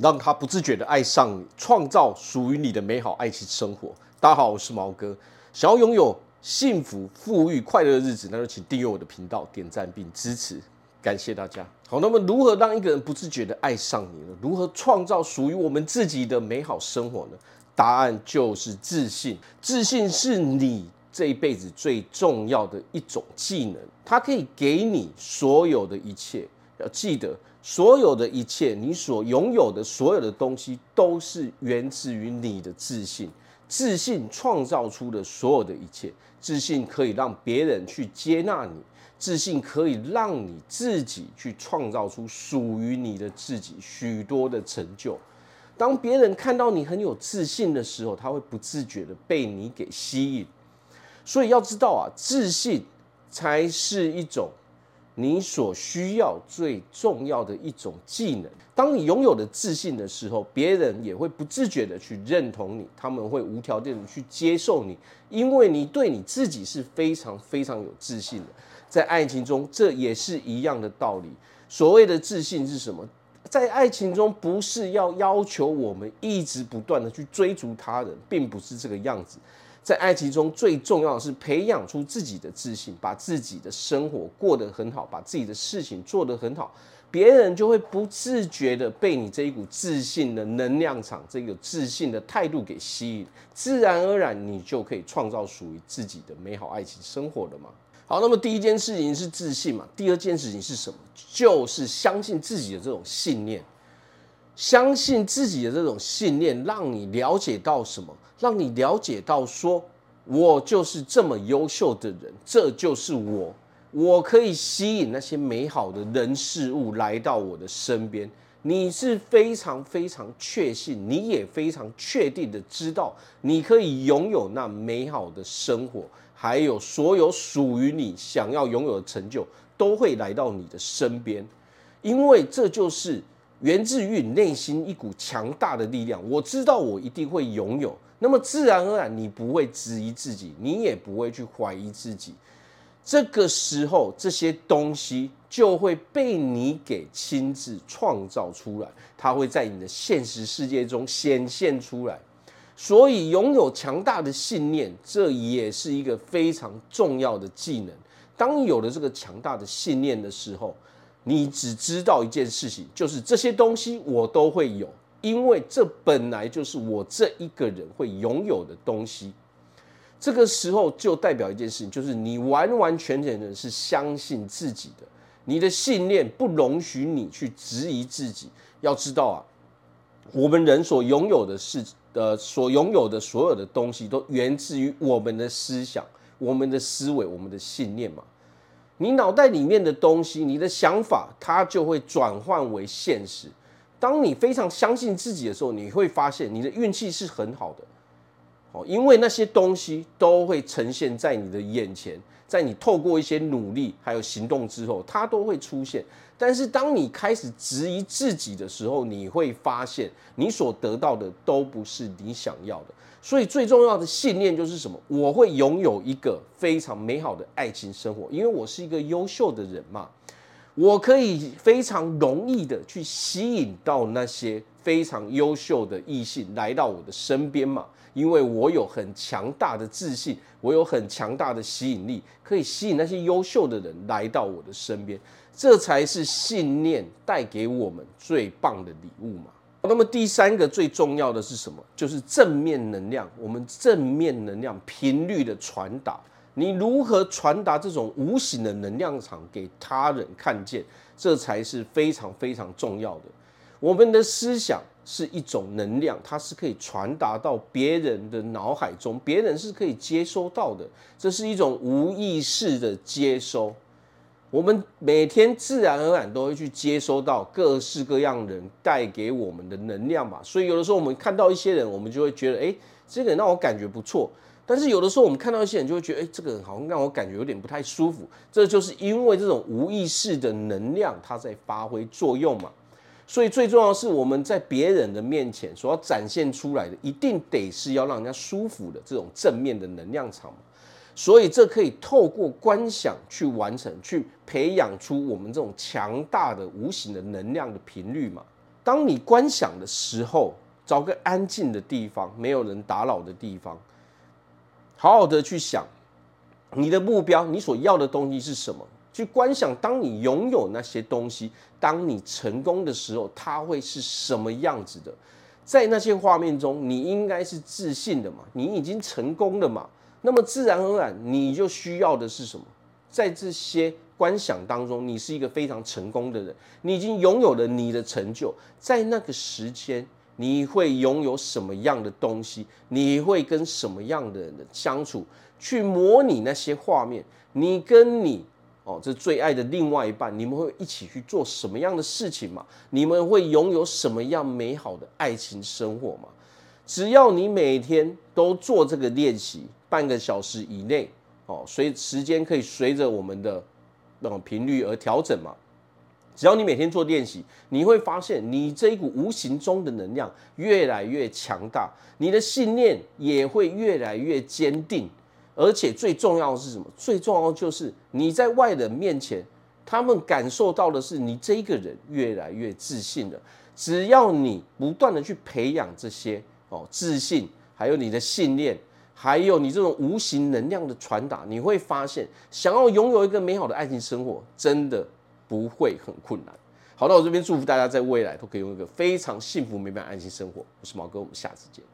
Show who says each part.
Speaker 1: 让他不自觉的爱上你，创造属于你的美好爱情生活。大家好，我是毛哥。想要拥有幸福、富裕、快乐的日子，那就请订阅我的频道，点赞并支持，感谢大家。好，那么如何让一个人不自觉的爱上你呢？如何创造属于我们自己的美好生活呢？答案就是自信。自信是你这一辈子最重要的一种技能，它可以给你所有的一切。要记得，所有的一切，你所拥有的所有的东西，都是源自于你的自信。自信创造出的所有的一切，自信可以让别人去接纳你，自信可以让你自己去创造出属于你的自己许多的成就。当别人看到你很有自信的时候，他会不自觉的被你给吸引。所以要知道啊，自信才是一种你所需要最重要的一种技能。当你拥有了自信的时候，别人也会不自觉的去认同你，他们会无条件的去接受你，因为你对你自己是非常非常有自信的。在爱情中，这也是一样的道理。所谓的自信是什么？在爱情中，不是要要求我们一直不断的去追逐他人，并不是这个样子。在爱情中，最重要的是培养出自己的自信，把自己的生活过得很好，把自己的事情做得很好，别人就会不自觉的被你这一股自信的能量场、这个自信的态度给吸引，自然而然你就可以创造属于自己的美好爱情生活了嘛。好，那么第一件事情是自信嘛，第二件事情是什么？就是相信自己的这种信念。相信自己的这种信念，让你了解到什么？让你了解到说，我就是这么优秀的人，这就是我，我可以吸引那些美好的人事物来到我的身边。你是非常非常确信，你也非常确定的知道，你可以拥有那美好的生活，还有所有属于你想要拥有的成就，都会来到你的身边，因为这就是。源自于你内心一股强大的力量，我知道我一定会拥有，那么自然而然你不会质疑自己，你也不会去怀疑自己，这个时候这些东西就会被你给亲自创造出来，它会在你的现实世界中显现出来。所以拥有强大的信念，这也是一个非常重要的技能。当你有了这个强大的信念的时候，你只知道一件事情，就是这些东西我都会有，因为这本来就是我这一个人会拥有的东西。这个时候就代表一件事情，就是你完完全全的是相信自己的，你的信念不容许你去质疑自己。要知道啊，我们人所拥有的是呃，所拥有的所有的东西，都源自于我们的思想、我们的思维、我们的信念嘛。你脑袋里面的东西，你的想法，它就会转换为现实。当你非常相信自己的时候，你会发现你的运气是很好的。哦，因为那些东西都会呈现在你的眼前，在你透过一些努力还有行动之后，它都会出现。但是当你开始质疑自己的时候，你会发现你所得到的都不是你想要的。所以最重要的信念就是什么？我会拥有一个非常美好的爱情生活，因为我是一个优秀的人嘛。我可以非常容易的去吸引到那些非常优秀的异性来到我的身边嘛，因为我有很强大的自信，我有很强大的吸引力，可以吸引那些优秀的人来到我的身边。这才是信念带给我们最棒的礼物嘛。那么第三个最重要的是什么？就是正面能量。我们正面能量频率的传达，你如何传达这种无形的能量场给他人看见，这才是非常非常重要的。我们的思想是一种能量，它是可以传达到别人的脑海中，别人是可以接收到的。这是一种无意识的接收。我们每天自然而然都会去接收到各式各样人带给我们的能量吧，所以有的时候我们看到一些人，我们就会觉得，哎，这个人让我感觉不错。但是有的时候我们看到一些人，就会觉得，哎，这个人好像让我感觉有点不太舒服。这就是因为这种无意识的能量，它在发挥作用嘛。所以最重要的是，我们在别人的面前所要展现出来的，一定得是要让人家舒服的这种正面的能量场。所以，这可以透过观想去完成，去培养出我们这种强大的无形的能量的频率嘛。当你观想的时候，找个安静的地方，没有人打扰的地方，好好的去想你的目标，你所要的东西是什么？去观想，当你拥有那些东西，当你成功的时候，它会是什么样子的？在那些画面中，你应该是自信的嘛？你已经成功了嘛？那么自然而然，你就需要的是什么？在这些观想当中，你是一个非常成功的人，你已经拥有了你的成就，在那个时间。你会拥有什么样的东西？你会跟什么样的人相处？去模拟那些画面。你跟你哦，这最爱的另外一半，你们会一起去做什么样的事情吗？你们会拥有什么样美好的爱情生活吗？只要你每天都做这个练习，半个小时以内哦，随时间可以随着我们的那种频率而调整嘛。只要你每天做练习，你会发现你这一股无形中的能量越来越强大，你的信念也会越来越坚定，而且最重要的是什么？最重要就是你在外人面前，他们感受到的是你这一个人越来越自信了。只要你不断的去培养这些哦自信，还有你的信念，还有你这种无形能量的传达，你会发现，想要拥有一个美好的爱情生活，真的。不会很困难。好，那我这边祝福大家在未来都可以用一个非常幸福美满安心生活。我是毛哥，我们下次见。